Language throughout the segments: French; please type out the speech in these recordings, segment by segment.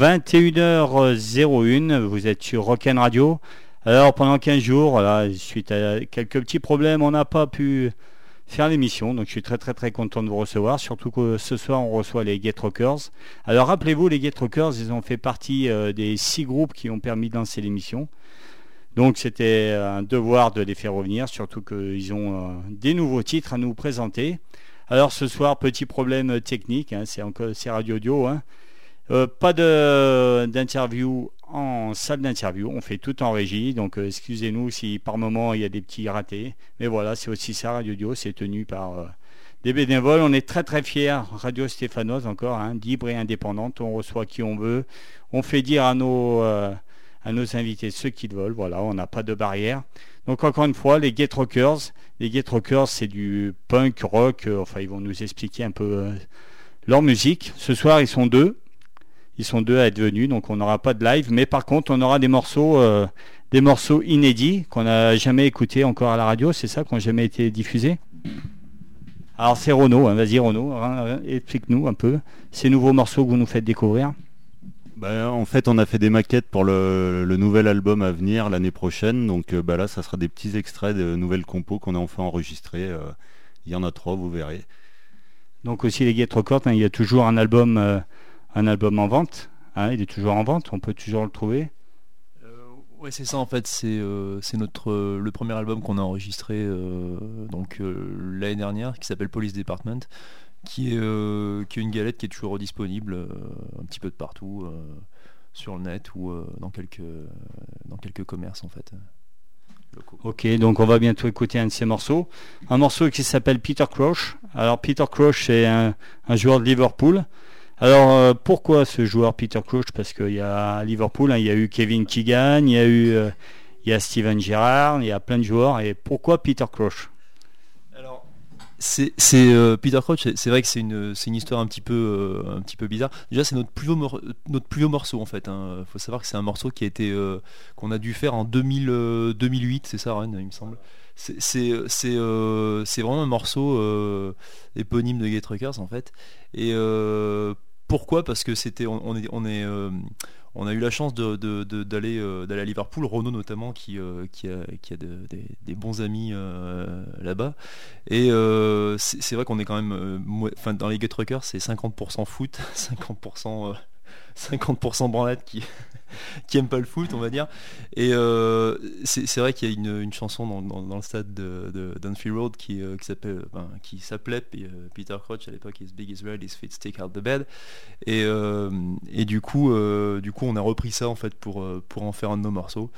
Hello, hello, 21h01, vous êtes sur Rock'n Radio. Alors, pendant 15 jours, suite à quelques petits problèmes, on n'a pas pu faire l'émission. Donc, je suis très, très, très content de vous recevoir. Surtout que ce soir, on reçoit les Get Rockers. Alors, rappelez-vous, les Get Rockers, ils ont fait partie euh, des six groupes qui ont permis de lancer l'émission. Donc, c'était un devoir de les faire revenir, surtout qu'ils ont euh, des nouveaux titres à nous présenter. Alors, ce soir, petit problème technique, hein, c'est radio audio. Hein. Euh, pas d'interview en salle d'interview, on fait tout en régie, donc euh, excusez-nous si par moment il y a des petits ratés. Mais voilà, c'est aussi ça, Radio Dio, c'est tenu par euh, des bénévoles. On est très très fiers, Radio Stéphanoise encore, hein, libre et indépendante, on reçoit qui on veut, on fait dire à nos, à nos invités ce qu'ils veulent, voilà, on n'a pas de barrière. Donc encore une fois, les Get Rockers, les Get Rockers c'est du punk, rock, enfin ils vont nous expliquer un peu leur musique. Ce soir ils sont deux, ils sont deux à être venus, donc on n'aura pas de live, mais par contre on aura des morceaux, euh, des morceaux inédits qu'on n'a jamais écoutés encore à la radio, c'est ça, qui n'ont jamais été diffusés. Alors c'est Renaud, hein, vas-y Renaud, hein, explique-nous un peu ces nouveaux morceaux que vous nous faites découvrir. Ben, en fait, on a fait des maquettes pour le, nouvel album à venir l'année prochaine. Donc bah, là, ça sera des petits extraits de nouvelles compos qu'on a enfin enregistrées. Euh, il y en a trois, vous verrez. Donc aussi les Get Records, hein, il y a toujours un album euh, un album en vente. Hein, il est toujours en vente, on peut toujours le trouver. Euh, ouais, c'est ça en fait. C'est euh, notre euh, le premier album qu'on a enregistré donc l'année dernière, qui s'appelle Police Department, qui est qui est une galette qui est toujours disponible un petit peu de partout sur le net ou dans quelques dans quelques commerces en fait. Ok, donc on va bientôt écouter un de ces morceaux. Un morceau qui s'appelle Peter Crouch. Alors Peter Crouch, c'est un, un, joueur de Liverpool. Alors euh, pourquoi ce joueur Peter Crouch? Parce qu'il y a Liverpool, hein, il y a eu Kevin Keegan, il y a eu euh, il y a Steven Gerrard, il y a plein de joueurs. Et pourquoi Peter Crouch? Alors c'est euh, Peter Crouch, c'est vrai que c'est une, une, histoire un petit peu un petit peu bizarre. Déjà c'est notre notre plus vieux morceau en fait. Il hein. faut savoir que c'est un morceau qui a été qu'on a dû faire en 2000, 2008, c'est ça Ren, il me semble c'est vraiment un morceau éponyme de Records en fait. Et pourquoi? Parce que c'était, euh, on a eu la chance euh, d'aller à Liverpool, Renault notamment, qui, euh, a, des bons amis là-bas. Et c'est vrai qu'on est quand même, dans les Get Rockers, c'est 50% foot, 50% 50% branlette qui, qui aime pas le foot, on va dire. Et euh, c'est vrai qu'il y a une, chanson dans, le stade de, Road qui, euh, s'appelait euh, Peter Crouch à l'époque, His Big is Red, His Feet Stick Out the Bed. Et, du coup, on a repris ça en fait pour, en faire un de nos morceaux.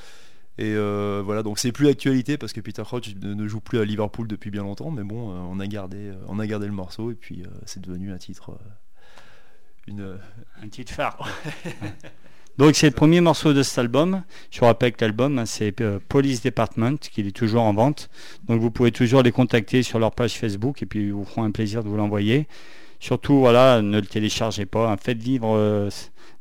Et voilà, donc c'est plus l'actualité parce que Peter Crouch ne joue plus à Liverpool depuis bien longtemps, mais bon, on a gardé le morceau et puis c'est devenu un titre une, un titre phare. Donc c'est le premier morceau de cet album. Je vous rappelle que l'album hein, c'est euh, Police Department, qu'il est toujours en vente. Donc vous pouvez toujours les contacter sur leur page Facebook et puis ils vous feront un plaisir de vous l'envoyer. Surtout voilà, ne le téléchargez pas, hein. faites vivre euh,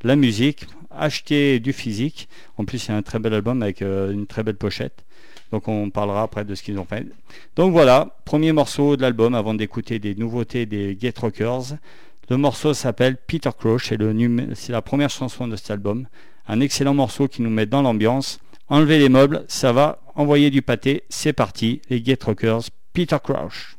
la musique, achetez du physique. En plus c'est un très bel album avec euh, une très belle pochette. Donc on parlera après de ce qu'ils ont fait. Donc voilà, premier morceau de l'album avant d'écouter des nouveautés des Get Rockers. Le morceau s'appelle Peter Crouch et c'est la première chanson de cet album. Un excellent morceau qui nous met dans l'ambiance. Enlevez les meubles, ça va. Envoyer du pâté, c'est parti. Les Get Rockers, Peter Crouch.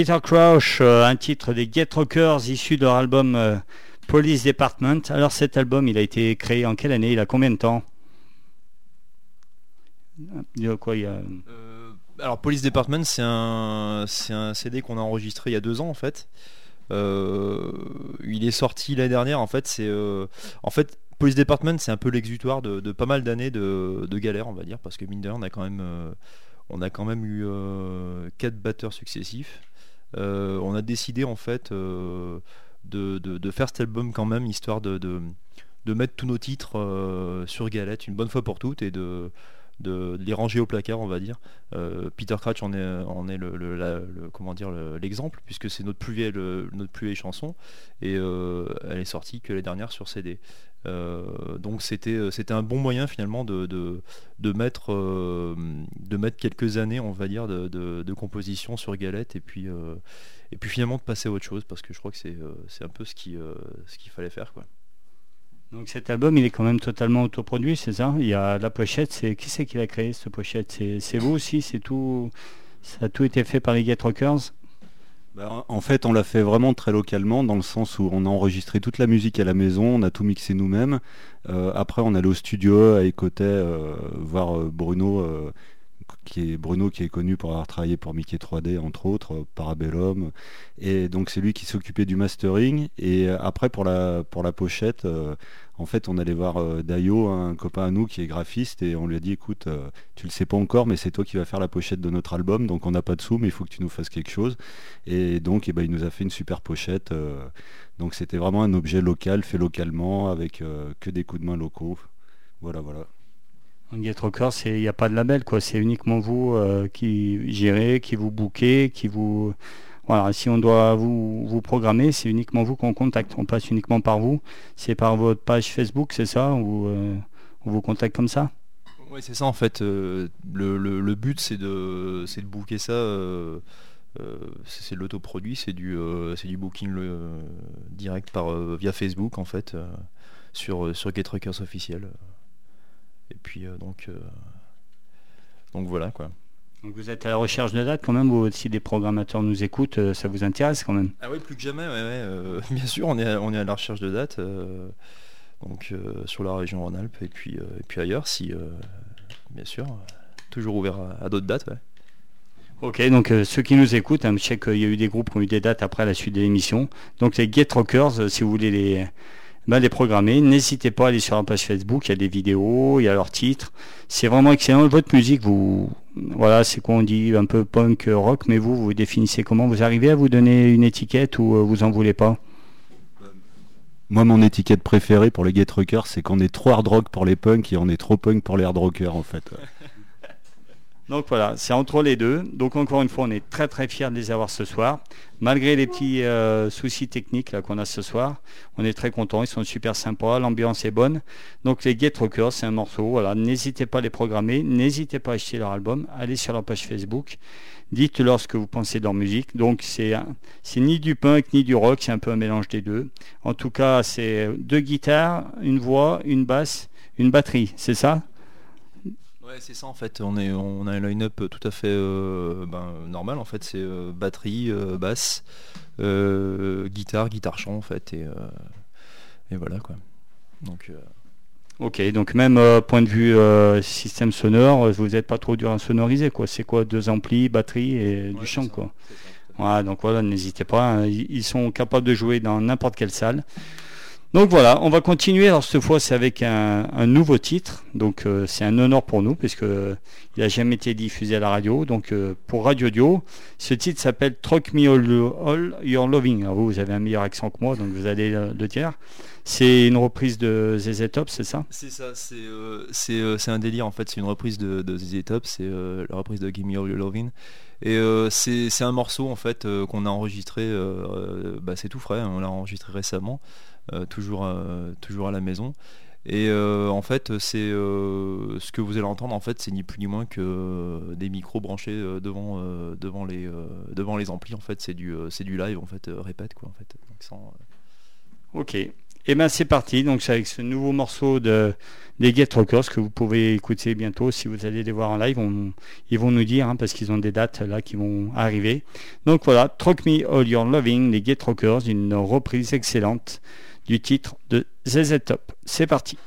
Peter Crouch, un titre des Get Rockers issu de leur album Police Department. Alors cet album, il a été créé en quelle année? Il a combien de temps? Il y a... alors Police Department, c'est un, CD qu'on a enregistré il y a deux ans en fait. il est sorti l'année dernière en fait. En fait Police Department, c'est un peu l'exutoire de, pas mal d'années de, galère, on va dire, parce que mine de rien, on a quand même, euh, on a quand même eu euh, quatre batteurs successifs. Euh, on a décidé en fait de, faire cet album quand même, histoire de, de mettre tous nos titres sur galette une bonne fois pour toutes et de de, les ranger au placard, on va dire. Euh, Peter Crouch en est, le, l'exemple puisque c'est notre plus vieille chanson et euh, elle est sortie que l'année dernière sur CD. Euh, donc c'était un bon moyen finalement de, mettre quelques années on va dire de, de composition sur galette et puis finalement de passer à autre chose parce que je crois que c'est un peu ce qui ce qu'il fallait faire. Donc cet album, il est quand même totalement autoproduit, c'est ça? Il y a la pochette, c'est qui c'est qui l'a créé cette pochette? C'est vous aussi C'est tout Ça a tout été fait par les Get Rockers? Bah, en fait, on l'a fait vraiment très localement, dans le sens où on a enregistré toute la musique à la maison, on a tout mixé nous-mêmes. Euh, après, on allait au studio à Écotet euh, voir euh, Bruno qui est Bruno qui est connu pour avoir travaillé pour Mickey 3D entre autres, Parabellum. Et donc c'est lui qui s'occupait du mastering. Et après pour la pour la pochette, euh, en fait on allait voir euh, Dayo, un copain à nous qui est graphiste, et on lui a dit écoute, euh, tu le sais pas encore, mais c'est toi qui vas faire la pochette de notre album, donc on n'a pas de sous, mais il faut que tu nous fasses quelque chose. Et donc eh ben, il nous a fait une super pochette. donc c'était vraiment un objet local, fait localement, avec que des coups de main locaux. Voilà, voilà. En Get Rocker, il n'y a pas de label, quoi. C'est uniquement vous euh, qui gérez, qui vous bouquez, qui vous. Voilà, si on doit vous, vous programmer, c'est uniquement vous qu'on contacte. On passe uniquement par vous. C'est par votre page Facebook, c'est ça Ou euh, on vous contacte comme ça? Oui, c'est ça en fait. Euh, le, but, c'est de, de booker ça. c'est l'autoproduit, c'est du, du booking direct par, via Facebook en fait, sur, sur officiel. Et puis euh, donc, euh, donc voilà quoi. Donc vous êtes à la recherche de dates quand même, ou si des programmateurs nous écoutent, euh, ça vous intéresse quand même? Ah oui, plus que jamais, bien sûr, on est, à, on est à la recherche de dates, donc sur la région Rhône-Alpes et puis, et puis ailleurs, si bien sûr, toujours ouvert à, d'autres dates. Ok, donc ceux qui nous écoutent, hein, je sais qu'il y a eu des groupes qui ont eu des dates après la suite de l'émission. Donc les Get Rockers, si vous voulez les, ben, les programmer. N'hésitez pas à aller sur la page Facebook, il y a des vidéos, il y a leurs titres. C'est vraiment excellent. Votre musique, vous, voilà, c'est quoi on dit, un peu punk rock, mais vous, vous définissez comment? Vous arrivez à vous donner une étiquette ou euh, vous en voulez pas? Moi, mon étiquette préférée pour les Get Rockers, c'est qu'on est trop hard rock pour les punks et on est trop punk pour les hard rockers, en fait. Donc voilà, c'est entre les deux. Donc encore une fois, on est très très fiers de les avoir ce soir. Malgré les petits euh, soucis techniques qu'on a ce soir, on est très contents, ils sont super sympas, l'ambiance est bonne. Donc les Get Rockers, c'est un morceau, voilà, n'hésitez pas à les programmer, n'hésitez pas à acheter leur album, allez sur leur page Facebook, dites-leur ce que vous pensez de leur musique. Donc c'est c'est ni du punk ni du rock, c'est un peu un mélange des deux. En tout cas, c'est deux guitares, une voix, une basse, une batterie, c'est ça? C'est ça en fait. On, est, on a un line-up tout à fait euh, ben, normal en fait. C'est euh, batterie, euh, basse, guitare, guitare chant en fait. Et, et voilà quoi. Donc. Ok, donc même point de vue système sonore, vous n'êtes pas trop dur à sonoriser quoi. C'est quoi deux amplis, batterie et du chant quoi. Donc voilà, n'hésitez pas. Hein. Ils sont capables de jouer dans n'importe quelle salle. Donc voilà, on va continuer. Alors cette fois, c'est avec un, nouveau titre. Donc euh, c'est un honneur pour nous puisque euh, il n'a jamais été diffusé à la radio. Donc euh, pour Radio Dio, ce titre s'appelle Truck Me All, Your Loving. Vous, vous avez un meilleur accent que moi, donc vous allez le dire. C'est une reprise de ZZ Top, c'est ça? C'est ça. C'est un délire en fait. C'est une reprise de, de ZZ Top. C'est la reprise de Give Me All Your Loving. Et c'est un morceau en fait qu'on a enregistré. Bah, c'est tout frais. Hein. on l'a enregistré récemment. Euh, toujours, euh, toujours à la maison. Et euh, en fait, c'est ce que vous allez entendre. En fait, c'est ni plus ni moins que des micros branchés devant, devant les, devant les amplis. En fait, c'est du, c'est du live. En fait, répète quoi. En fait. Ok. Et ben c'est parti, donc c'est avec ce nouveau morceau de, des Get Rockers que vous pouvez écouter bientôt si vous allez les voir en live. ils vont nous dire, hein, parce qu'ils ont des dates là qui vont arriver. Donc voilà, Truck Me All Your Loving, les Get Rockers, une reprise excellente du titre de ZZ Top. C'est parti.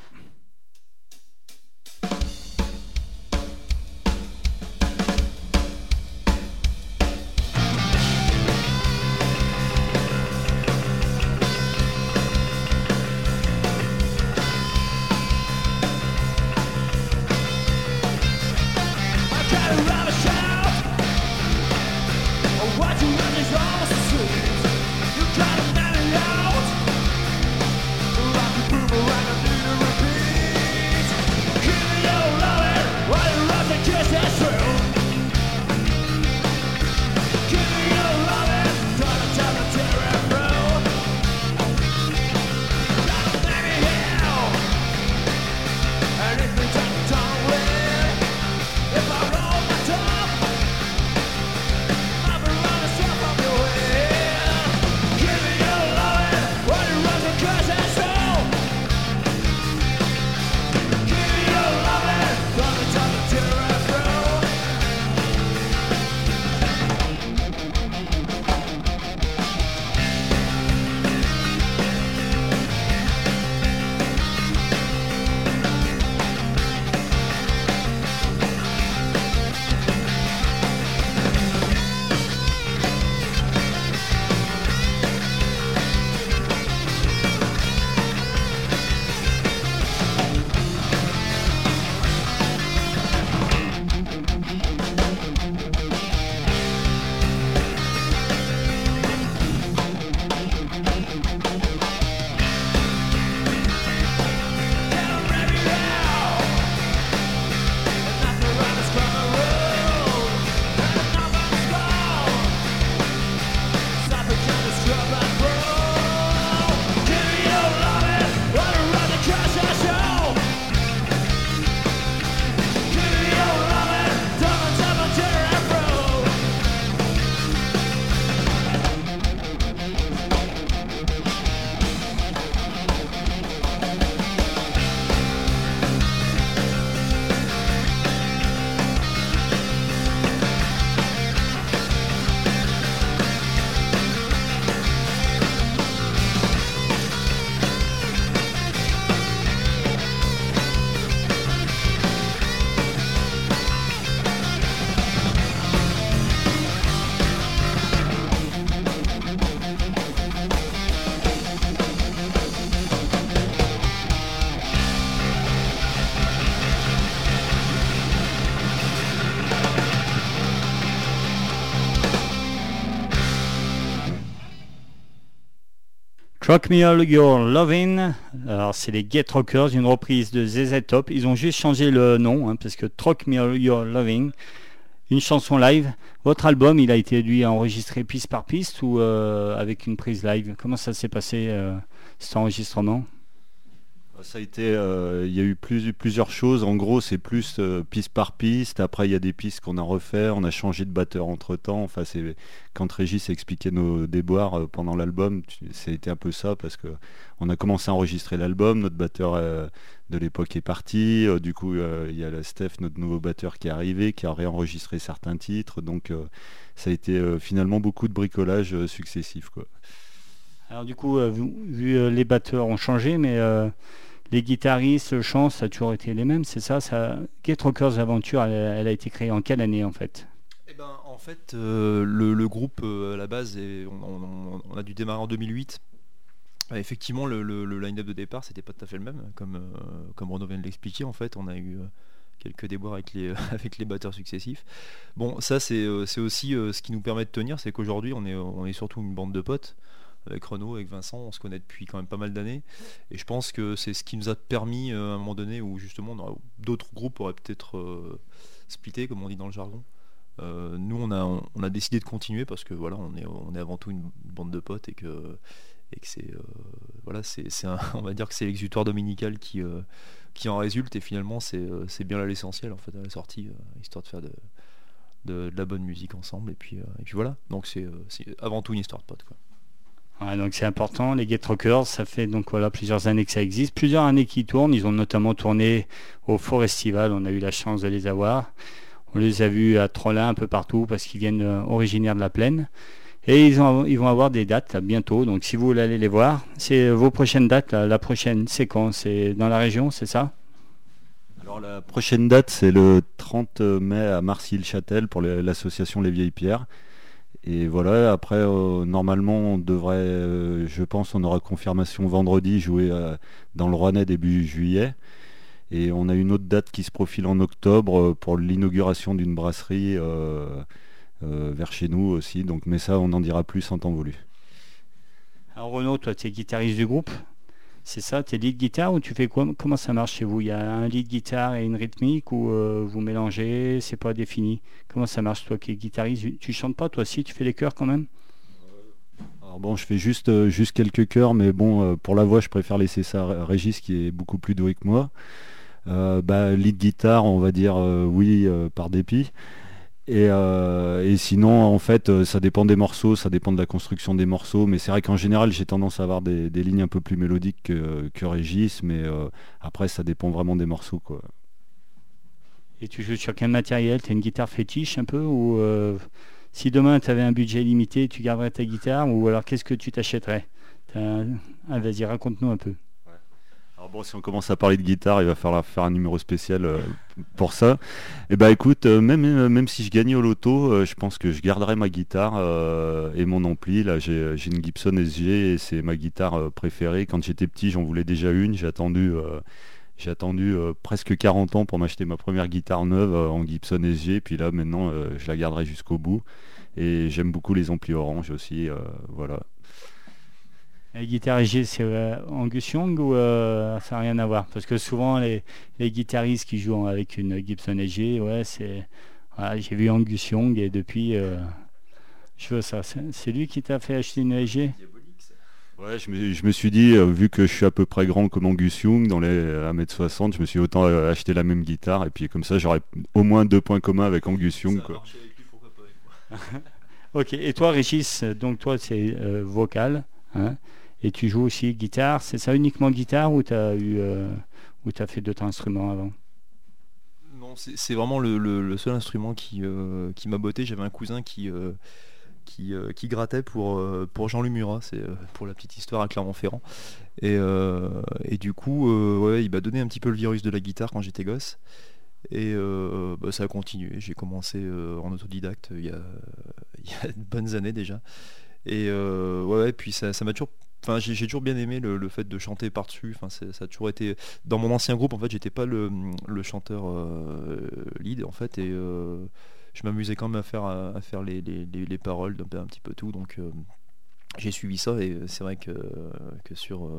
Rock Me All Your Lovin', alors c'est les Get Rockers, une reprise de ZZ Top. Ils ont juste changé le nom, hein, parce que Rock Me All Your Loving, une chanson live. Votre album, il a été lui enregistré piste par piste ou euh, avec une prise live? Comment ça s'est passé euh, cet enregistrement? Ça a été, euh, il y a eu plusieurs choses. En gros, c'est plus euh, piste par piste. Après, il y a des pistes qu'on a refait. On a changé de batteur entre temps. Enfin, quand Régis expliquait nos déboires euh, pendant l'album, c'était un peu ça parce que on a commencé à enregistrer l'album. Notre batteur de l'époque est parti. du coup, il y a la Steph, notre nouveau batteur, qui est arrivé, qui a réenregistré certains titres. Donc, ça a été finalement beaucoup de bricolage successif, quoi. Alors du coup, vu, les batteurs ont changé, mais les guitaristes, le chant, ça a toujours été les mêmes, c'est ça, ça Get Rockers Aventure, elle, a été créée en quelle année en fait? Eh ben, En fait, euh, le, groupe euh, à la base, on, a dû démarrer en 2008. Euh, effectivement, le, line-up de départ, c'était pas tout à fait le même, comme, comme Renaud vient de l'expliquer. En fait, on a eu quelques déboires avec les, avec les batteurs successifs. Bon, ça, c'est aussi ce qui nous permet de tenir, c'est qu'aujourd'hui, on est, on est surtout une bande de potes avec Renaud, avec Vincent, on se connaît depuis quand même pas mal d'années. Et je pense que c'est ce qui nous a permis euh, à un moment donné où justement d'autres groupes auraient peut-être euh, splitté, comme on dit dans le jargon. Euh, nous, on a, décidé de continuer parce que voilà, on est, avant tout une bande de potes et que, c'est, on va dire que c'est l'exutoire dominical qui, en résulte et finalement c'est, bien là l'essentiel en fait à la sortie, histoire de faire de, la bonne musique ensemble et puis, voilà. Donc c'est, avant tout une histoire de potes. Donc c'est important, les Get Rockers, ça fait donc voilà plusieurs années que ça existe, plusieurs années qu'ils tournent, ils ont notamment tourné au Forestival, on a eu la chance de les avoir. On les a vus à Trollin un peu partout parce qu'ils viennent euh, originaires de la plaine. Et ils, vont avoir des dates bientôt, donc si vous voulez aller les voir, c'est vos prochaines dates, la, prochaine séquence, c'est dans la région, c'est ça? Alors la prochaine date, c'est le 30 mai à Marcy-le-Châtel pour l'association Les Vieilles Pierres. Et voilà, après, euh, normalement, on devrait, euh, je pense, on aura confirmation vendredi, jouer euh, dans le Rouennais début juillet. Et on a une autre date qui se profile en octobre pour l'inauguration d'une brasserie vers chez nous aussi. Donc, mais ça, on en dira plus en temps voulu. Alors Renaud, toi, tu es guitariste du groupe? C'est ça, tu es lead guitare ou tu fais quoi? Comment ça marche chez vous? Il y a un lead guitare et une rythmique ou euh, vous mélangez C'est pas défini? Comment ça marche toi qui es guitariste? Tu chantes pas toi aussi Tu fais des chœurs quand même? Alors bon, je fais juste, euh, juste quelques chœurs, mais bon, euh, pour la voix, je préfère laisser ça à Régis qui est beaucoup plus doué que moi. bah, lead guitare, on va dire oui par dépit. Euh, et, sinon, en fait, euh, ça dépend des morceaux, ça dépend de la construction des morceaux. Mais c'est vrai qu'en général, j'ai tendance à avoir des, lignes un peu plus mélodiques que, Régis. Mais euh, après, ça dépend vraiment des morceaux. Quoi. Et tu joues sur quel matériel? Tu as une guitare fétiche un peu Ou si demain tu avais un budget limité, tu garderais ta guitare Ou alors qu'est-ce que tu t'achèterais? Ah, Vas-y, raconte-nous un peu bon, si on commence à parler de guitare, il va falloir faire un numéro spécial euh, pour ça. Et eh bah ben, écoute, euh, même, euh, même si je gagnais au loto, je pense que je garderai ma guitare et mon ampli. Là, j'ai une Gibson SG et c'est ma guitare préférée. Quand j'étais petit, j'en voulais déjà une. J'ai attendu, j'ai attendu presque 40 ans pour m'acheter ma première guitare neuve en Gibson SG. Puis là, maintenant, je la garderai jusqu'au bout. Et j'aime beaucoup les amplis orange aussi. voilà. La guitare EG, c'est euh, Angus Young ou euh, ça n'a rien à voir? Parce que souvent, les, guitaristes qui jouent avec une Gibson EG, ouais, c'est. j'ai vu Angus Young et depuis, euh, je veux ça. C'est lui qui t'a fait acheter une EG Ouais, je me, suis dit, vu que je suis à peu près grand comme Angus Young, dans les 1m60, je me suis autant acheter la même guitare, et puis comme ça, j'aurais au moins deux points communs avec Angus Young. Quoi. ok, et toi, Régis, donc toi, c'est vocal. Hein? Et tu joues aussi guitare, c'est ça uniquement guitare ou tu as eu euh, ou as fait d'autres instruments avant? Non, c'est vraiment le, seul instrument qui, euh, qui m'a botté. J'avais un cousin qui, euh, qui, grattait pour, pour Jean Lumura, c'est pour la petite histoire à Clermont-Ferrand. Et, et, du coup, ouais, il m'a donné un petit peu le virus de la guitare quand j'étais gosse. Et bah, ça a continué. J'ai commencé en autodidacte il y, a, il y, a, de bonnes années déjà. Et ouais, puis ça m'a toujours Enfin, j'ai toujours bien aimé le, fait de chanter par-dessus. Enfin, ça a toujours été. Dans mon ancien groupe, en fait, j'étais pas le, chanteur euh, lead, en fait, et euh, je m'amusais quand même à faire, à, faire les, paroles d'un petit peu tout. Donc, euh, j'ai suivi ça, et c'est vrai que, que sur,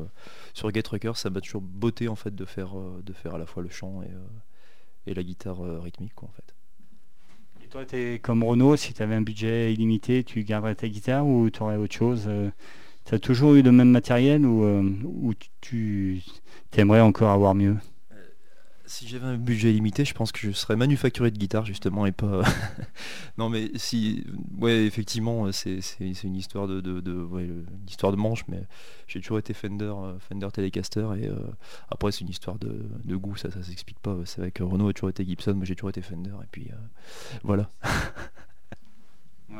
sur Get Rucker, ça m'a toujours beauté en fait de faire, de faire à la fois le chant et, et la guitare rythmique, en fait. Et toi, es comme Renault, si tu avais un budget illimité, tu garderais ta guitare ou tu aurais autre chose tu as toujours eu le même matériel ou, euh, tu aimerais encore avoir mieux? Si j'avais un budget limité, je pense que je serais manufacturier de guitare justement et pas. non mais si, ouais effectivement c'est une histoire de, de, histoire de manche, mais j'ai toujours été Fender, euh, Fender Telecaster et euh, après c'est une histoire de, goût, ça ça s'explique pas. C'est vrai que Renault a toujours été Gibson, moi j'ai toujours été Fender et puis voilà.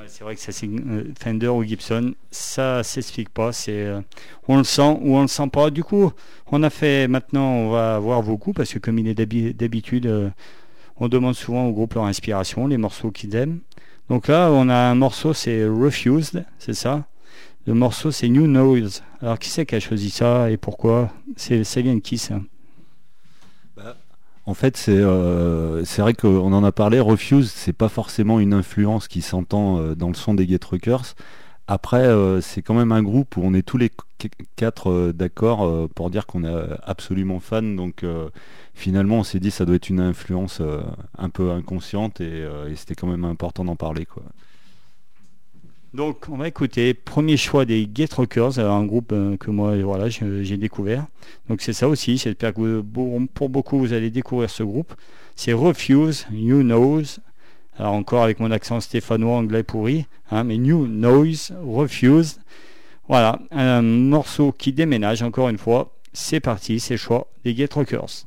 c'est vrai que ça c'est euh, Fender ou Gibson, ça s'explique pas. C'est euh, on le sent ou on le sent pas. Du coup, on a fait maintenant, on va voir vos parce que comme il est d'habitude, euh, on demande souvent au groupe leur inspiration, les morceaux qu'ils aiment. Donc là, on a un morceau, c'est Refused, c'est ça. Le morceau, c'est New Noise. Alors qui c'est qui a choisi ça et pourquoi? C'est ça vient de qui ça? En fait, euh, c'est vrai qu'on en a parlé. Refuse, c'est pas forcément une influence qui s'entend euh, dans le son des Get Rockers. Après, euh, c'est quand même un groupe où on est tous les quatre d'accord pour dire qu'on est absolument fan. Donc finalement, on s'est dit ça doit être une influence un peu inconsciente et, et c'était quand même important d'en parler. Donc, on va écouter premier choix des Get Rockers, un groupe euh, que moi, j'ai découvert. Donc, c'est ça aussi. J'espère que pour beaucoup, vous allez découvrir ce groupe. C'est Refuse, New Knows. Alors, encore avec mon accent stéphanois anglais pourri, hein, mais New Noise, Refuse. Voilà, un morceau qui déménage encore une fois. C'est parti, c'est choix des Get Rockers.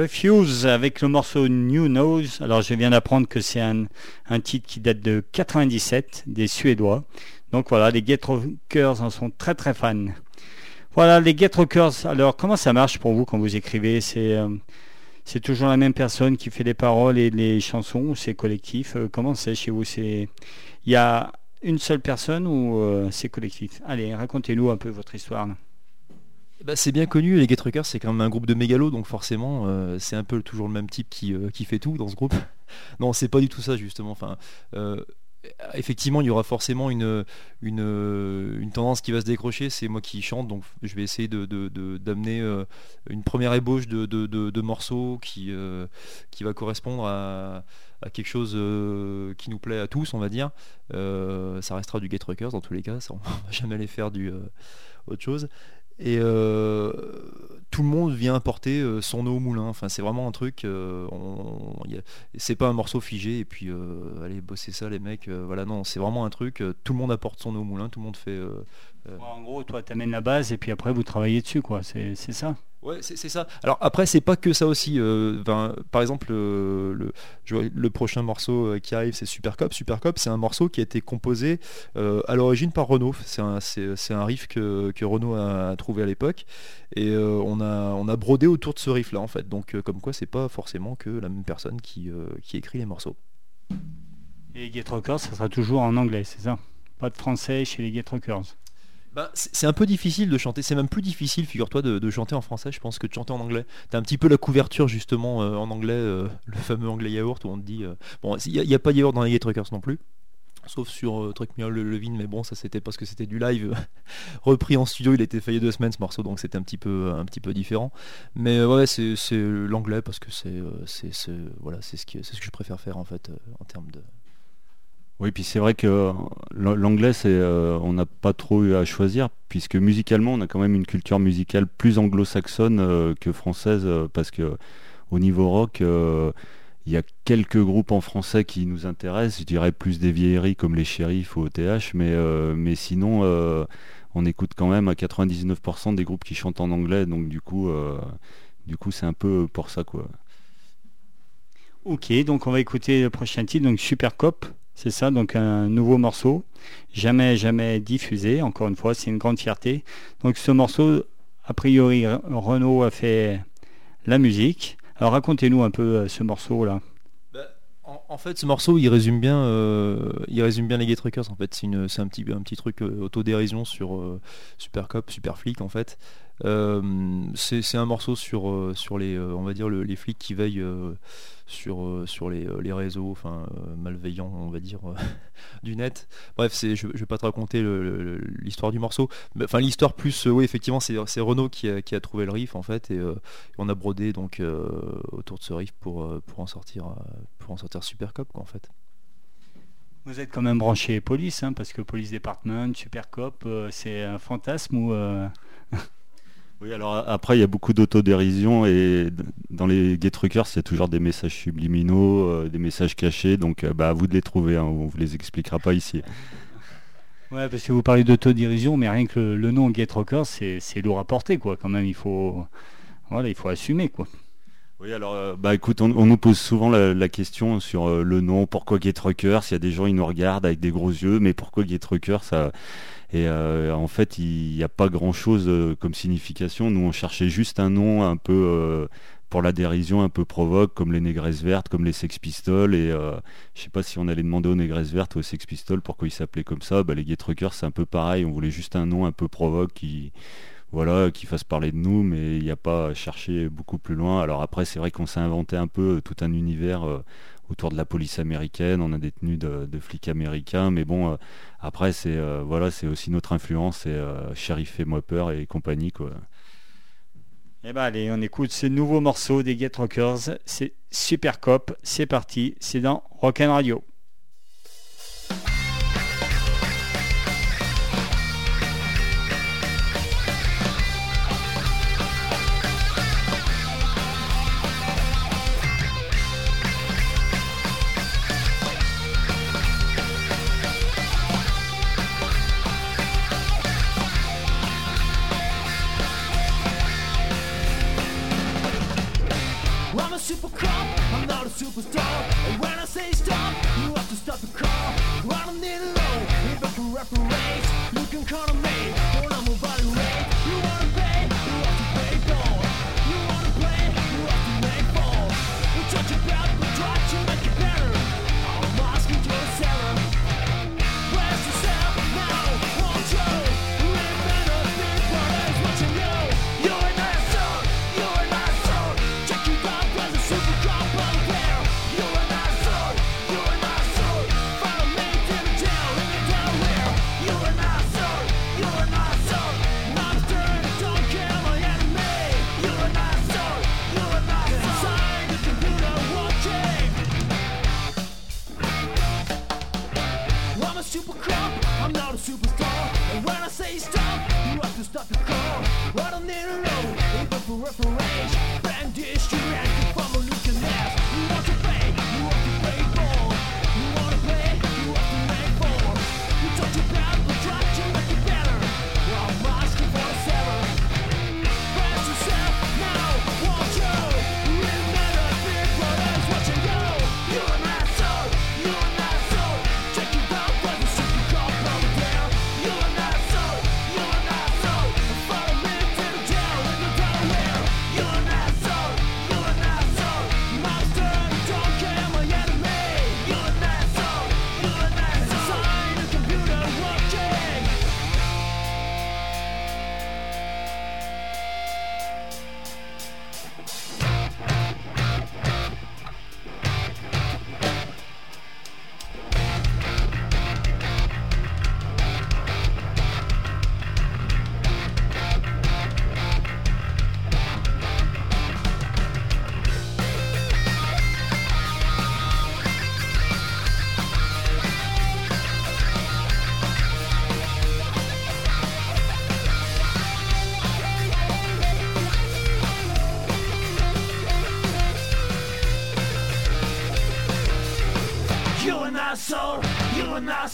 Refuse avec le morceau New Nose. Alors je viens d'apprendre que c'est un, un, titre qui date de 97 des Suédois. Donc voilà, les Get Rockers en sont très très fans. Voilà, les Get Rockers. Alors comment ça marche pour vous quand vous écrivez? C'est euh, toujours la même personne qui fait les paroles et les chansons ou c'est collectif? Euh, Comment c'est chez vous? C'est il y a une seule personne ou euh, c'est collectif? Allez, racontez-nous un peu votre histoire. Bah, c'est bien connu, les Get Rockers c'est quand même un groupe de mégalos, donc forcément c'est un peu toujours le même type qui, qui fait tout dans ce groupe. non, c'est pas du tout ça justement. Enfin, effectivement, il y aura forcément une, une, tendance qui va se décrocher. C'est moi qui chante, donc je vais essayer d'amener de, une première ébauche de, morceaux qui, qui va correspondre à, quelque chose qui nous plaît à tous, on va dire. ça restera du Get Rockers dans tous les cas, on va jamais aller faire du autre chose et euh, tout le monde vient apporter euh, son eau au moulin. Enfin, c'est vraiment un truc. Euh, c'est pas un morceau figé et puis allez bosser ça les mecs. voilà, non, c'est vraiment un truc. tout le monde apporte son eau au moulin. Tout le monde fait. en gros, toi, tu amènes la base et puis après vous travaillez dessus, quoi. C'est ça. Ouais, c'est ça. Alors après, c'est pas que ça aussi. Euh, par exemple, euh, le, prochain morceau euh, qui arrive, c'est Super Cop. Super Cop, c'est un morceau qui a été composé à l'origine par Renault. C'est un, un, riff que, que, Renault a trouvé à l'époque. Et on, a, on a brodé autour de ce riff-là, en fait. Donc, comme quoi, c'est pas forcément que la même personne qui, qui écrit les morceaux. Et Get Rockers, ça sera toujours en anglais, c'est ça? Pas de français chez les Get Rockers? Bah, c'est un peu difficile de chanter, c'est même plus difficile, figure-toi, de, chanter en français, je pense, que de chanter en anglais. T'as un petit peu la couverture, justement, euh, en anglais, euh, le fameux anglais yaourt, où on te dit... Euh, bon, il n'y a, pas yaourt dans les Get Truckers non plus, sauf sur Truck Me le Levin, mais bon, ça c'était parce que c'était du live repris en studio, il était failli deux semaines ce morceau, donc c'était un petit peu un petit peu différent. Mais ouais, c'est l'anglais parce que c'est voilà, ce, ce que je préfère faire en fait en termes de oui, puis c'est vrai que l'anglais, euh, on n'a pas trop eu à choisir, puisque musicalement, on a quand même une culture musicale plus anglo-saxonne euh, que française, euh, parce que au niveau rock, il y a quelques groupes en français qui nous intéressent. Je dirais plus des vieilleries comme les shérifs ou OTH, mais, mais sinon, on écoute quand même à 99% des groupes qui chantent en anglais, donc du coup, du coup, c'est un peu pour ça, quoi. Ok, donc on va écouter le prochain titre, donc Super Cop. C'est ça, donc un nouveau morceau, jamais, jamais diffusé. Encore une fois, c'est une grande fierté. Donc ce morceau, a priori, Renault a fait la musique. Alors racontez-nous un peu euh, ce morceau-là. Bah, en, fait, ce morceau, il résume bien, euh, résume bien les Get En fait, c'est un petit, un petit truc euh, autodérision sur Super Cop, Super Flic, en fait. c'est un morceau sur, les, les flics qui veillent sur, euh, sur les, euh, réseaux euh, malveillants, on va dire, du net. Bref, je ne vais pas te raconter l'histoire du morceau. Enfin, l'histoire plus, oui, effectivement, c'est Renault qui a, trouvé le riff, en fait, et, on a brodé donc, autour de ce riff pour, en, sortir, pour en sortir Super Cop, quoi, en fait. Vous êtes quand même branché police, hein, parce que Police Department, Super Cop, c'est un fantasme ou... Oui, alors après, il y a beaucoup d'autodérision et dans les Get Truckers, a toujours des messages subliminaux, euh, des messages cachés, donc euh, bah, à vous de les trouver, hein, on ne vous les expliquera pas ici. Ouais, parce que vous parlez d'autodérision, mais rien que le, nom Get Rockers, c'est lourd à porter, quoi. Quand même, il faut, voilà, il faut assumer, quoi. Oui, alors, euh, bah écoute, on, nous pose souvent la, question sur le nom, pourquoi Get Rockers Il y a des gens, ils nous regardent avec des gros yeux, mais pourquoi Get Rockers ça et euh, en fait, il n'y a pas grand-chose euh, comme signification. Nous, on cherchait juste un nom un peu euh, pour la dérision, un peu provoque, comme les négresses vertes, comme les Sex Pistols. Et je sais pas si on allait demander aux négresses vertes ou aux Sex Pistols pourquoi ils s'appelaient comme ça. Bah, les Get Truckers, c'est un peu pareil. On voulait juste un nom un peu provoque qui voilà, qui fasse parler de nous, mais il n'y a pas à chercher beaucoup plus loin. Alors après, c'est vrai qu'on s'est inventé un peu tout un univers autour de la police américaine, on a des tenues de, flics américains, mais bon, euh, après c'est euh, voilà, c'est aussi notre influence, c'est euh, Sheriff et moi peur et compagnie quoi. Eh ben allez, on écoute ce nouveau morceau des Get Rockers, c'est Super Cop, c'est parti, c'est dans Rock Radio.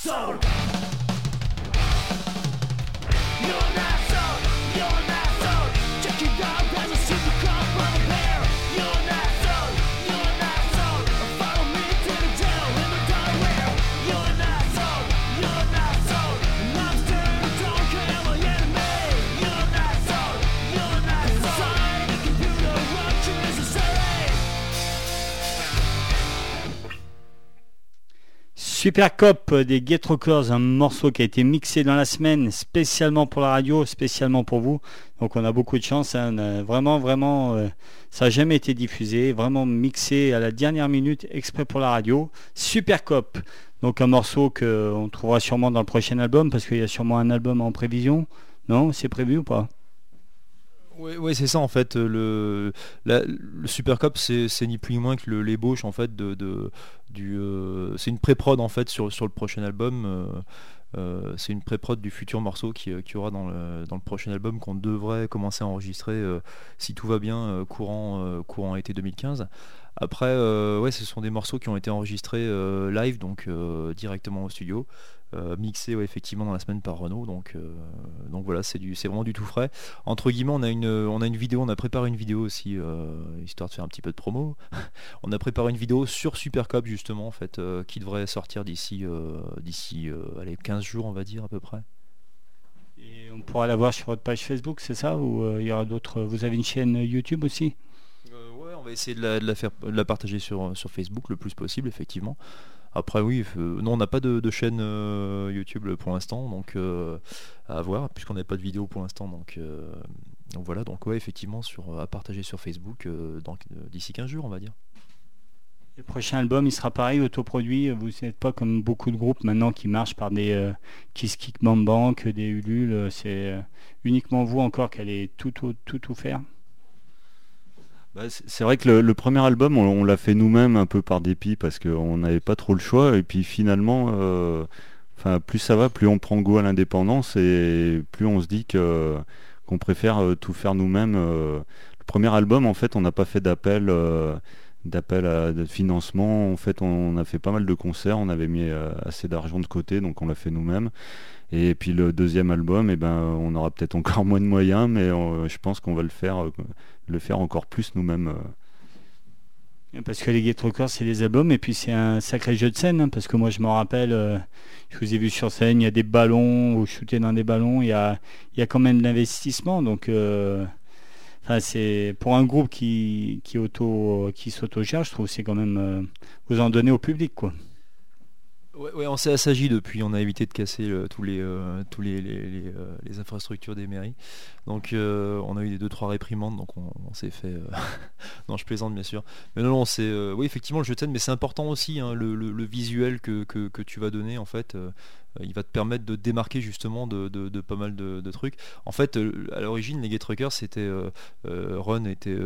soul. Super Cop des Get Rockers, un morceau qui a été mixé dans la semaine spécialement pour la radio, spécialement pour vous. Donc on a beaucoup de chance. Hein. vraiment, vraiment, euh, ça n'a jamais été diffusé. Vraiment mixé à la dernière minute, exprès pour la radio. Super Cop. Donc un morceau qu'on trouvera sûrement dans le prochain album parce qu'il y a sûrement un album en prévision. Non, c'est prévu ou pas? Oui, c'est ça en fait. Le, le Super Cop, c'est ni plus ni moins que l'ébauche en fait de, du. Euh, c'est une pré-prod en fait sur, sur le prochain album. Euh, euh, c'est une pré-prod du futur morceau qui, qui aura dans le, dans le, prochain album qu'on devrait commencer à enregistrer si tout va bien courant, courant été 2015. Après, ouais, ce sont des morceaux qui ont été enregistrés live, donc directement au studio. Euh, mixé effectivement dans la semaine par Renault. Donc euh, donc voilà c'est du c'est vraiment du tout frais. Entre guillemets on a une on a une vidéo on a préparé une vidéo aussi euh, histoire de faire un petit peu de promo. On a préparé une vidéo sur Supercop justement en fait qui devrait sortir d'ici d'ici allez 15 jours on va dire à peu près. Et on pourra la voir sur votre page Facebook c'est ça? Ou il y aura d'autres vous avez une chaîne YouTube aussi? Ouais on va essayer de la, de la faire de la partager sur sur Facebook le plus possible effectivement après, oui, euh, non, on n'a pas de, chaîne euh, YouTube pour l'instant, donc euh, à voir, puisqu'on n'a pas de vidéo pour l'instant. Donc, voilà, donc ouais, effectivement, à partager sur Facebook d'ici 15 jours, on va dire. Le prochain album, il sera pareil, autoproduit. Vous n'êtes pas comme beaucoup de groupes maintenant qui marchent par des Kiss Kick des Ulule. C'est uniquement vous encore qui allez tout, tout, tout faire? Bah, c'est vrai que le, premier album, on, l'a fait nous-mêmes un peu par dépit parce qu'on n'avait pas trop le choix. Et puis finalement, euh, plus ça va, plus on prend goût à l'indépendance et plus on se dit qu'on préfère euh, tout faire nous-mêmes. Euh. le premier album, en fait, on n'a pas fait d'appel d'appel à financement. En fait, on, a fait pas mal de concerts, on avait mis assez d'argent de côté, donc on l'a fait nous-mêmes. Et puis le deuxième album, eh ben, on aura peut-être encore moins de moyens, mais je pense qu'on va le faire le faire encore plus nous-mêmes. Euh. Parce que les Get Rockers, c'est des albums et puis c'est un sacré jeu de scène. hein, parce que moi, je me rappelle, euh, je vous ai vu sur scène, il y a des ballons, vous shootez dans des ballons, il y a, quand même de l'investissement. Donc, euh, c'est pour un groupe qui, auto, qui s'auto-gère, je trouve que c'est quand même. vous en donnez au public, quoi. Ouais, ouais, on s'est assagi depuis, on a évité de casser le- tous les, euh, tous les, euh, les infrastructures des mairies. Donc euh, on a eu des deux trois réprimandes, donc on, s'est fait. euh, non, je plaisante bien sûr. Mais non, non, c'est euh, oui effectivement le jeu de scène, mais c'est important aussi hein, le, le- le visuel que, que, que tu vas donner en fait. Euh, il va te permettre de démarquer justement de, pas mal de, trucs. En fait, euh, à l'origine, les Get Truckers, c'était euh, Ron était,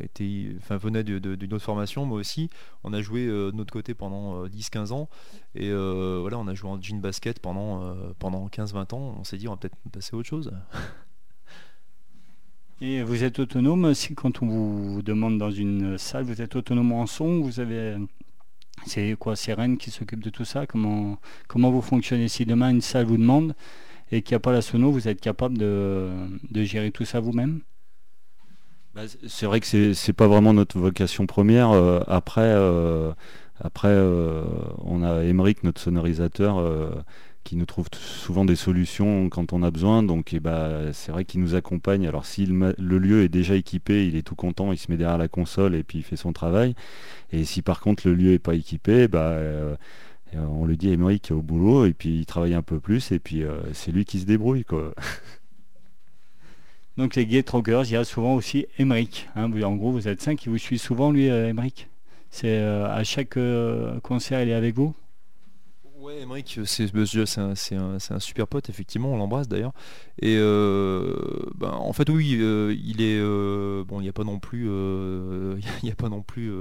était, enfin venait d'une autre formation, moi aussi. On a joué de notre côté pendant euh, 10-15 ans. Et voilà, on a joué en jean basket pendant, pendant 15-20 ans. On s'est dit, on va peut-être passer à autre chose. Et vous êtes autonome aussi quand on vous demande dans une salle, vous êtes autonome en son, vous avez. C'est quoi C'est Rennes qui s'occupe de tout ça? Comment, vous fonctionnez? Si demain une salle vous demande et qu'il n'y a pas la sono, vous êtes capable de, gérer tout ça vous-même? Bah, c'est- vrai que c'est pas vraiment notre vocation première. euh, après, euh, après euh, on a Emeric, notre sonorisateur, qui nous trouve souvent des solutions quand on a besoin. Donc, eh bah, c'est vrai qu'il nous accompagne. Alors, si le, le lieu est déjà équipé, il est tout content, il se met derrière la console et puis il fait son travail. Et si par contre le lieu est pas équipé, bah, euh, euh, on lui dit Emeric est au boulot et puis il travaille un peu plus et puis euh, c'est lui qui se débrouille. Donc les Gay Rockers, il y a souvent aussi Emeric. hein. En gros, vous êtes cinq qui vous suivent souvent, lui, euh, Emeric. C'est euh, à chaque euh, concert, il est avec vous? Ouais, Emmerich, c'est c'est un, super pote, effectivement, on l'embrasse d'ailleurs. Et euh, ben, en fait, oui, euh, il est. euh, bon, il n'y a pas non plus. Il n'y a pas non plus,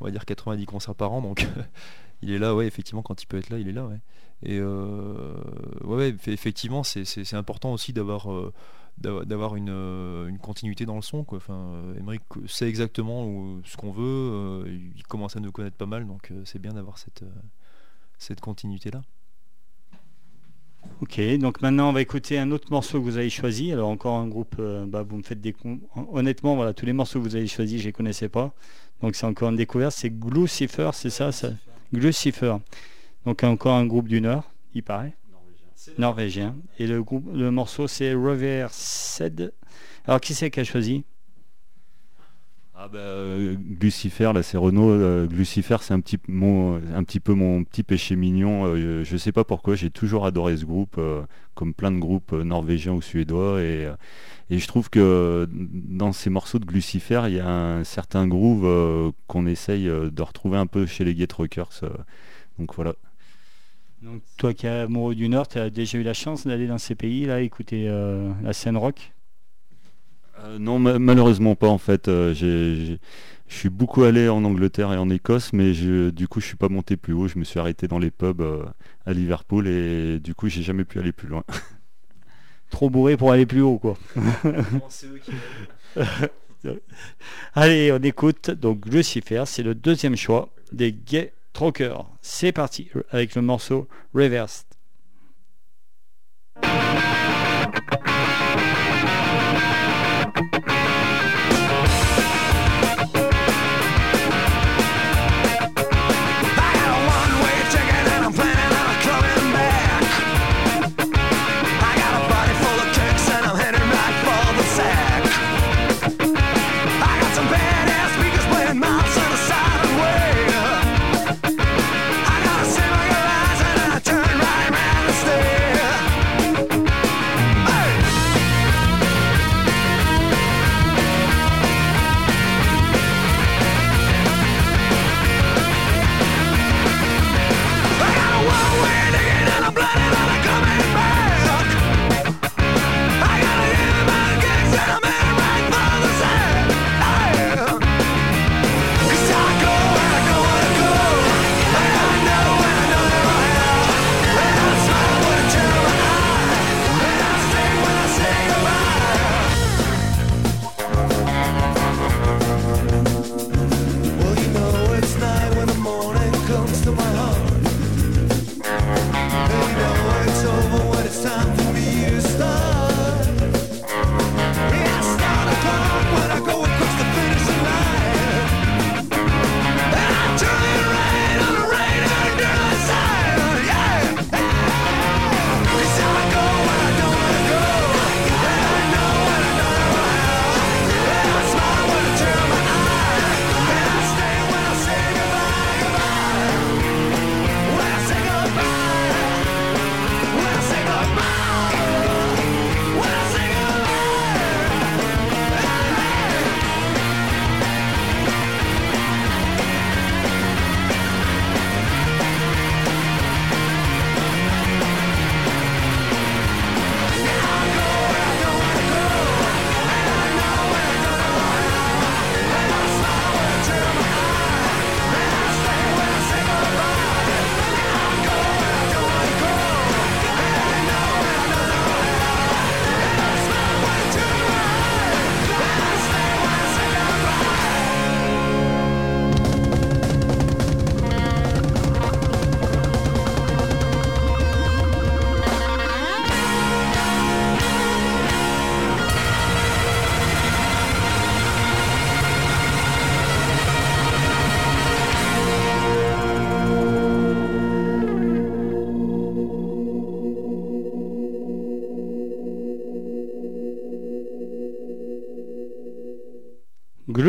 on va dire, 90 concerts par an, donc il est là, ouais, effectivement, quand il peut être là, il est là, ouais. Et ouais, ouais, eff- effectivement, c'est- important aussi d'avoir. d'avoir une, continuité dans le son quoi. Enfin, Emmerich sait exactement où- ce qu'on veut, il commence à nous connaître pas mal, donc c'est bien d'avoir cette, cette continuité là. Ok, donc maintenant on va écouter un autre morceau que vous avez choisi. Alors encore un groupe, euh, bah, vous me faites des... Honnêtement, voilà, tous les morceaux que vous avez choisis, je les connaissais pas. Donc c'est encore une découverte, c'est Glucifer, c'est ça, ça? Glucifer. Donc encore un groupe du Nord, il paraît. Norvégien. Et le, groupe, le morceau c'est Reversed. Alors qui c'est qui a choisi? Ah bah, euh, Lucifer, là c'est Renault. euh, Lucifer, c'est un petit, un petit peu mon petit péché mignon. euh, je sais pas pourquoi, j'ai toujours adoré ce groupe, comme plein de groupes norvégiens ou suédois. Et, je trouve que dans ces morceaux de Lucifer, il y a un certain groove qu'on essaye de retrouver un peu chez les Get Rockers. donc voilà. Donc toi qui es amoureux du Nord, tu as déjà eu la chance d'aller dans ces pays, là, écouter la scène rock? Euh, non, ma- malheureusement pas en fait. Euh, je suis beaucoup allé en Angleterre et en Écosse, mais je, du coup je suis pas monté plus haut. Je me suis arrêté dans les pubs euh, à Liverpool et du coup j'ai jamais pu aller plus loin. Trop bourré pour aller plus haut, quoi. Allez, on écoute donc Lucifer, c'est le deuxième choix des Gay Trockers. C'est parti avec le morceau Reversed.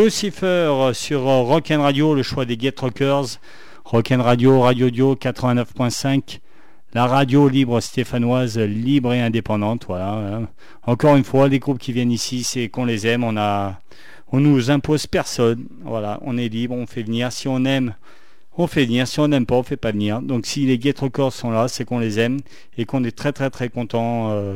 Glucifer sur Rock'n Radio, le choix des Get Rockers. Rock'n Radio, Radio Dio 89.5. La radio libre stéphanoise, libre et indépendante. Voilà. hein. Encore une fois, les groupes qui viennent ici, c'est qu'on les aime. On a, on nous impose personne. Voilà, on est libre, on fait venir. Si on aime, on fait venir. Si on n'aime pas, on fait pas venir. Donc si les Get Records sont là, c'est qu'on les aime et qu'on est très très très content euh,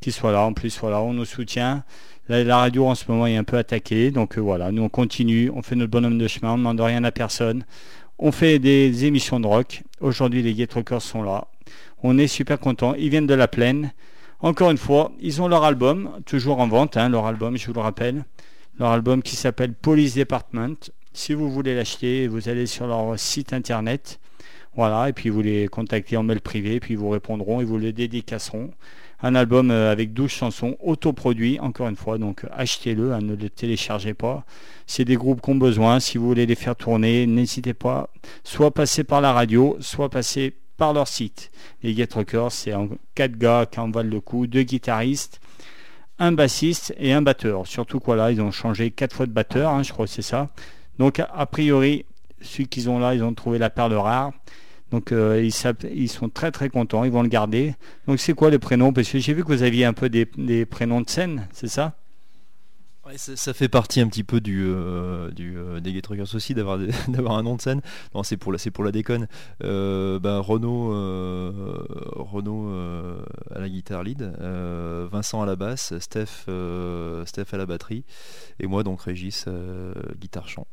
qu'ils soient là. En plus, voilà, on nous soutient. La, radio en ce moment est un peu attaquée, donc euh, voilà, nous on continue, on fait notre bonhomme de chemin, on ne demande rien à personne. On fait des émissions de rock. Aujourd'hui, les Get Rockers sont là. On est super contents. Ils viennent de la plaine. Encore une fois, ils ont leur album, toujours en vente, hein, leur album, je vous le rappelle. Leur album qui s'appelle Police Department. Si vous voulez l'acheter, vous allez sur leur site internet. Voilà, et puis vous les contactez en mail privé, puis ils vous répondront et vous le dédicaceront. Un album euh, avec 12 chansons, autoproduit, encore une fois, donc euh, achetez-le, hein, ne le téléchargez pas. C'est des groupes qui ont besoin, si vous voulez les faire tourner, n'hésitez pas, soit passer par la radio, soit passer par leur site. Les Get Rockers, c'est en quatre gars qui en valent le coup, deux guitaristes, un bassiste et un batteur. Surtout quoi là, ils ont changé quatre fois de batteur, hein, je crois que c'est ça. Donc a priori, celui qu'ils ont là, ils ont trouvé la perle rare. Donc euh, ils, sont très très contents, ils vont le garder. Donc c'est quoi les prénoms? Parce que j'ai vu que vous aviez un peu des, prénoms de scène, c'est ça? Ça, fait partie un petit peu du, euh, du euh, des Rockers aussi d'avoir un nom de scène. Non, c'est pour la c'est pour la déconne. Ben, Renaud à la guitare lead, Vincent à la basse, Steph à la batterie et moi donc Régis guitare chant.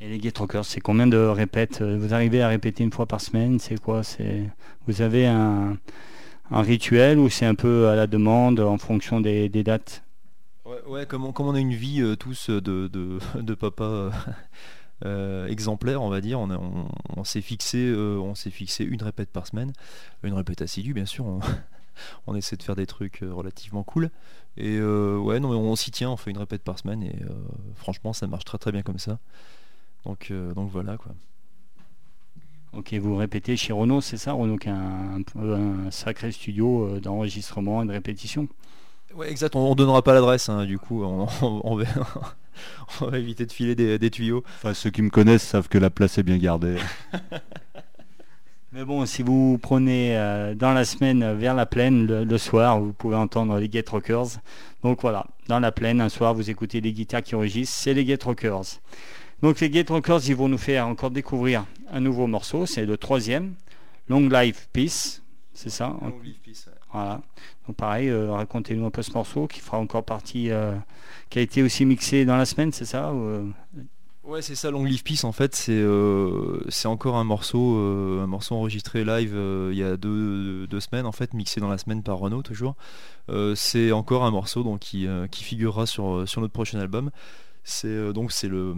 Et les Get Rockers, c'est combien de répètes Euh, Vous arrivez à répéter une fois par semaine C'est quoi C'est Vous avez un, rituel ou c'est un peu à la demande en fonction des, dates? Ouais, comme, on, a une vie euh, tous de, de, papa euh, euh, exemplaire, on va dire, on, s'est fixé, euh, fixé une répète par semaine, une répète assidue, bien sûr. On, essaie de faire des trucs euh, relativement cool. Et euh, ouais, non, on s'y tient, on fait une répète par semaine et euh, franchement, ça marche très très bien comme ça. Donc, euh, donc voilà quoi. Ok, vous répétez chez Renault, c'est ça Renault qui a un, un peu un sacré studio euh, d'enregistrement et de répétition. Ouais, exact. On, on donnera pas l'adresse, hein, du coup, on, on- on va, on va éviter de filer des, des tuyaux. Enfin, ceux qui me connaissent savent que la place est bien gardée. Mais bon, si vous prenez euh, dans la semaine vers la plaine, le, le soir, vous pouvez entendre les Get Rockers. Donc voilà, dans la plaine, un soir, vous écoutez les guitares qui enregistrent, c'est les Get Rockers. Donc les Get Rockers, ils vont nous faire encore découvrir un nouveau morceau, c'est le troisième, Long Life Peace, c'est ça hein Voilà. Donc pareil, euh, racontez-nous un peu ce morceau qui fera encore partie, euh, qui a été aussi mixé dans la semaine, c'est ça euh, Ouais, c'est ça, Long Live Peace en fait, c'est euh, encore un morceau, euh, un morceau enregistré live euh, il y a deux, deux semaines en fait, mixé dans la semaine par Renault toujours. C'est encore un morceau donc qui, qui figurera sur, sur notre prochain album. C'est donc c'est le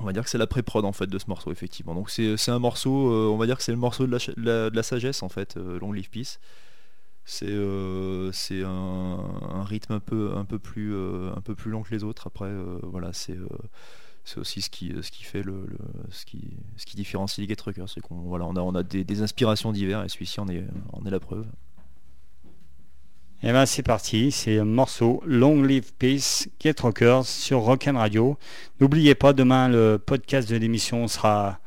on va dire que c'est la pré-prod en fait de ce morceau effectivement. Donc c'est un morceau, euh, on va dire que c'est le morceau de la, de la- sagesse en fait, euh, Long Live Peace. C'est euh, un, rythme un peu un peu plus euh, un peu plus long que les autres. Après voilà c'est aussi ce qui, ce qui fait le, ce, qui, ce qui différencie les Get Rockers, c'est qu'on voilà, on a, on a des, des inspirations diverses et celui-ci en est, en est la preuve. Eh ben c'est parti, c'est un morceau Long Live Peace, Get Rockers sur Rock'n Radio. N'oubliez pas, demain le podcast de l'émission sera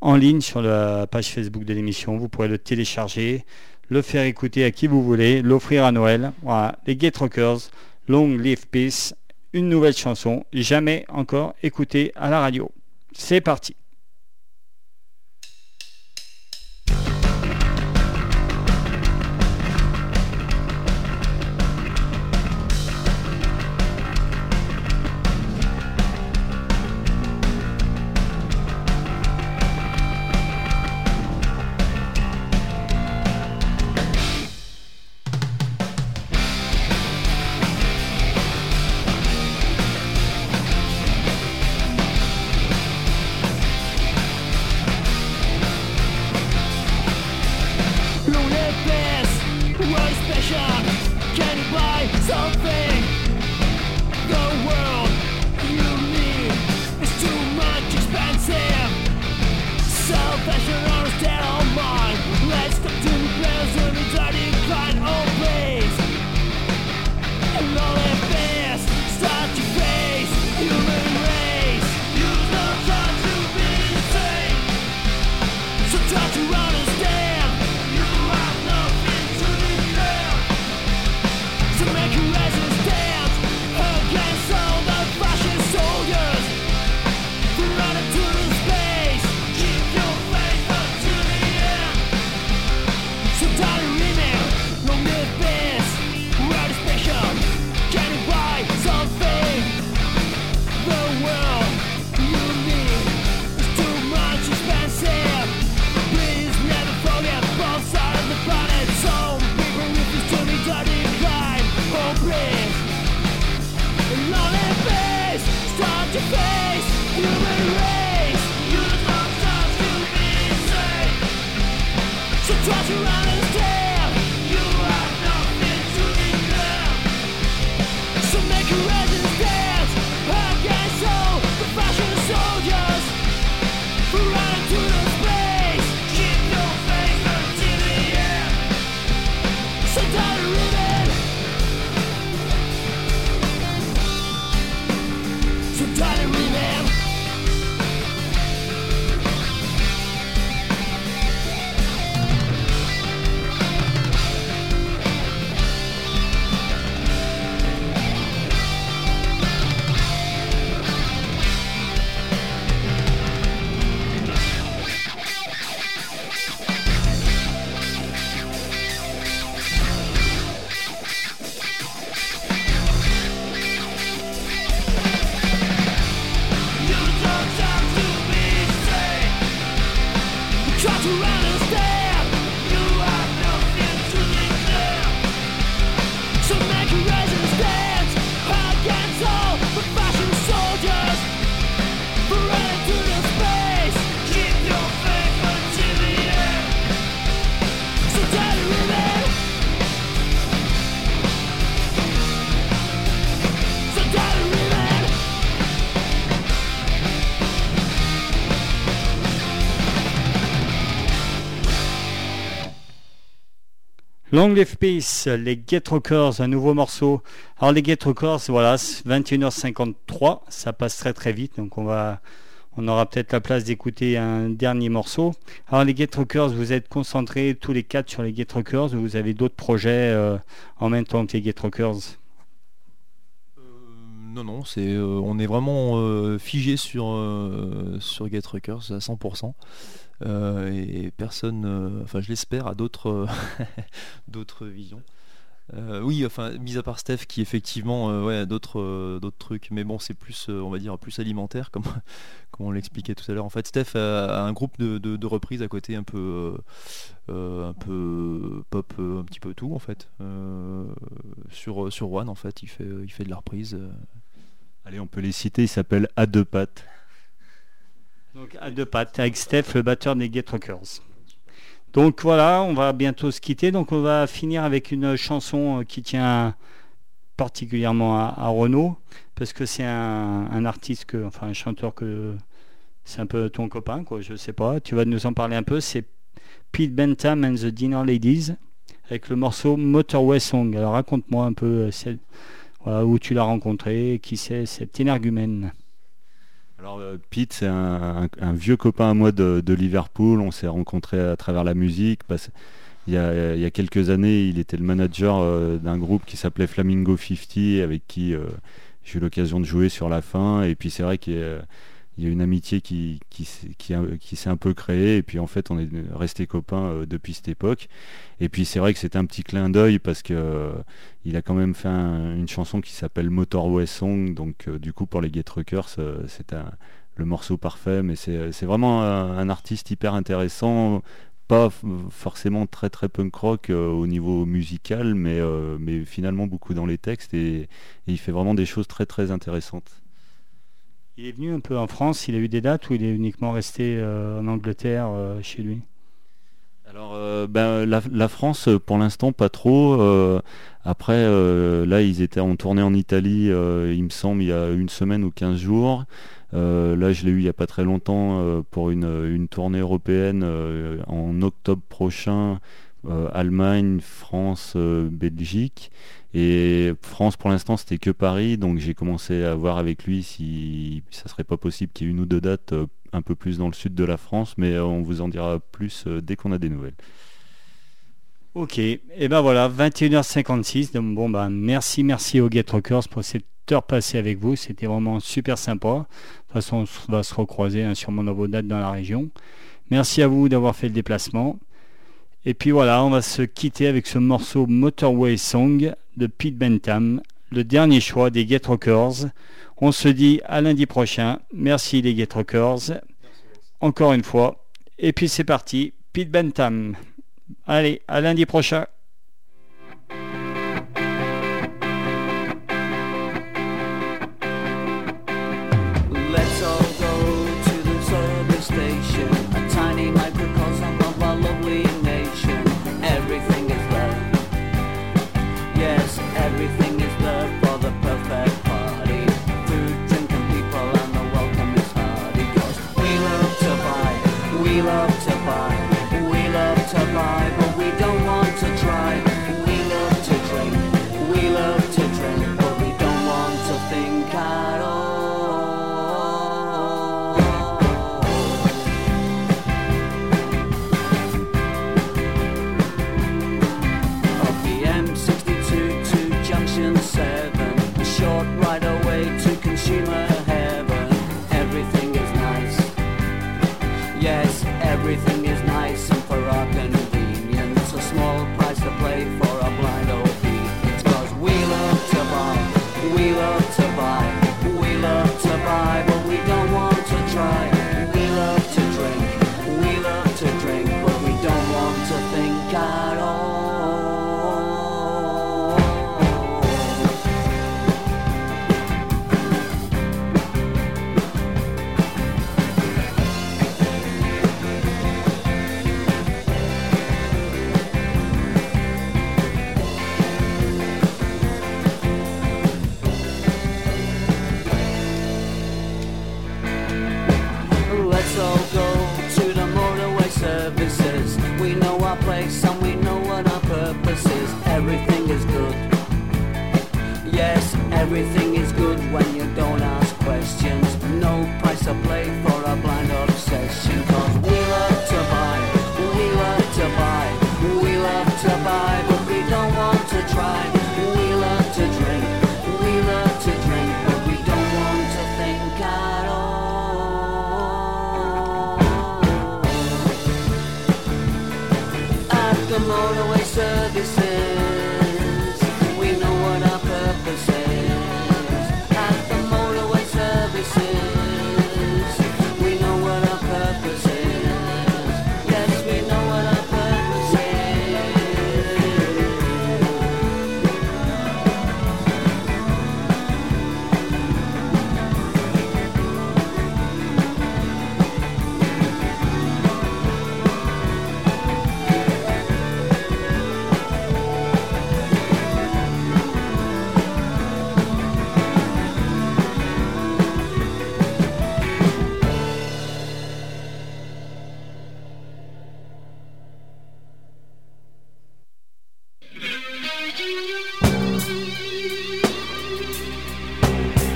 en ligne sur la page Facebook de l'émission. Vous pourrez le télécharger, le faire écouter à qui vous voulez, l'offrir à Noël. Voilà, les Get Rockers, Long Live Peace, une nouvelle chanson, jamais encore écoutée à la radio. C'est parti. Long Live les Get Rockers, un nouveau morceau. Alors les Get Rockers, voilà, 21h53, ça passe très très vite, donc on va, on aura peut-être la place d'écouter un dernier morceau. Alors les Get Rockers, vous êtes concentrés tous les quatre sur les Get Rockers ou vous avez d'autres projets euh, en même temps que les Get Rockers Euh, non, non, c'est, euh, on est vraiment figé sur, sur Get Rockers à 100%. Euh, et personne, euh, enfin je l'espère, a d'autres, euh, visions. Oui, enfin, mis à part Steph qui effectivement ouais, a d'autres, trucs, mais bon, c'est plus, on va dire, plus alimentaire, comme, comme on l'expliquait tout à l'heure. En fait, Steph a, un groupe de, de, de reprises à côté, un peu, un peu pop, un petit peu tout en fait. Sur, sur One, en fait, il fait, il fait de la reprise. Allez, on peut les citer, ils s'appellent À deux pattes. Donc à deux avec Steph, le batteur des Get Rockers. Donc voilà, on va bientôt se quitter. Donc on va finir avec une chanson euh, qui tient particulièrement à, à Renaud, parce que c'est un, artiste enfin un chanteur que c'est un peu ton copain, quoi. Je sais pas. Tu vas nous en parler un peu. C'est Pete Bentham and the Dinner Ladies avec le morceau Motorway Song. Alors raconte-moi un peu euh, où tu l'as rencontré, qui c'est cet énergumène. Alors euh, Pete, c'est un, vieux copain à moi de, Liverpool. On s'est rencontrés à travers la musique. il, y a, quelques années, il était le manager euh, d'un groupe qui s'appelait Flamingo 50, avec qui euh, j'ai eu l'occasion de jouer sur la fin. Et puis c'est vrai qu'il il y a une amitié qui, qui, qui, s'est un peu créée. Et puis en fait, on est restés copains euh, depuis cette époque. Et puis c'est vrai que c'était un petit clin d'œil parce que euh, il a quand même fait un- une chanson qui s'appelle Motorway Song. Donc euh, du coup, pour les Get Rockers, euh, c'est le morceau parfait, mais c'est c'est vraiment un, artiste hyper intéressant, pas forcément très très punk rock au niveau musical, mais, mais finalement beaucoup dans les textes et il fait vraiment des choses très très intéressantes. Il est venu un peu en France, il a eu des dates ou il est uniquement resté euh, en Angleterre euh, chez lui? Alors euh, ben, la, France pour l'instant pas trop. après là ils étaient en tournée en Italie, il me semble il y a une semaine ou 15 jours. Là je l'ai eu il y a pas très longtemps pour une, tournée européenne en octobre prochain. Allemagne, France, Belgique. Et France pour l'instant c'était que Paris, donc j'ai commencé à voir avec lui si ça serait pas possible qu'il y ait une ou deux dates euh, un peu plus dans le sud de la France, mais euh, on vous en dira plus euh, dès qu'on a des nouvelles. Ok, et ben voilà, 21h56. Donc bon ben merci, merci aux Get Rockers pour cette heure passée avec vous. C'était vraiment super sympa. De toute façon, on va se recroiser hein, sûrement dans vos dates dans la région. Merci à vous d'avoir fait le déplacement. Et puis voilà, on va se quitter avec ce morceau Motorway Song de Pete Bentham, le dernier choix des Get Rockers. On se dit à lundi prochain. Merci les Get Rockers. Encore une fois. Et puis c'est parti, Pete Bentham. Allez, à lundi prochain.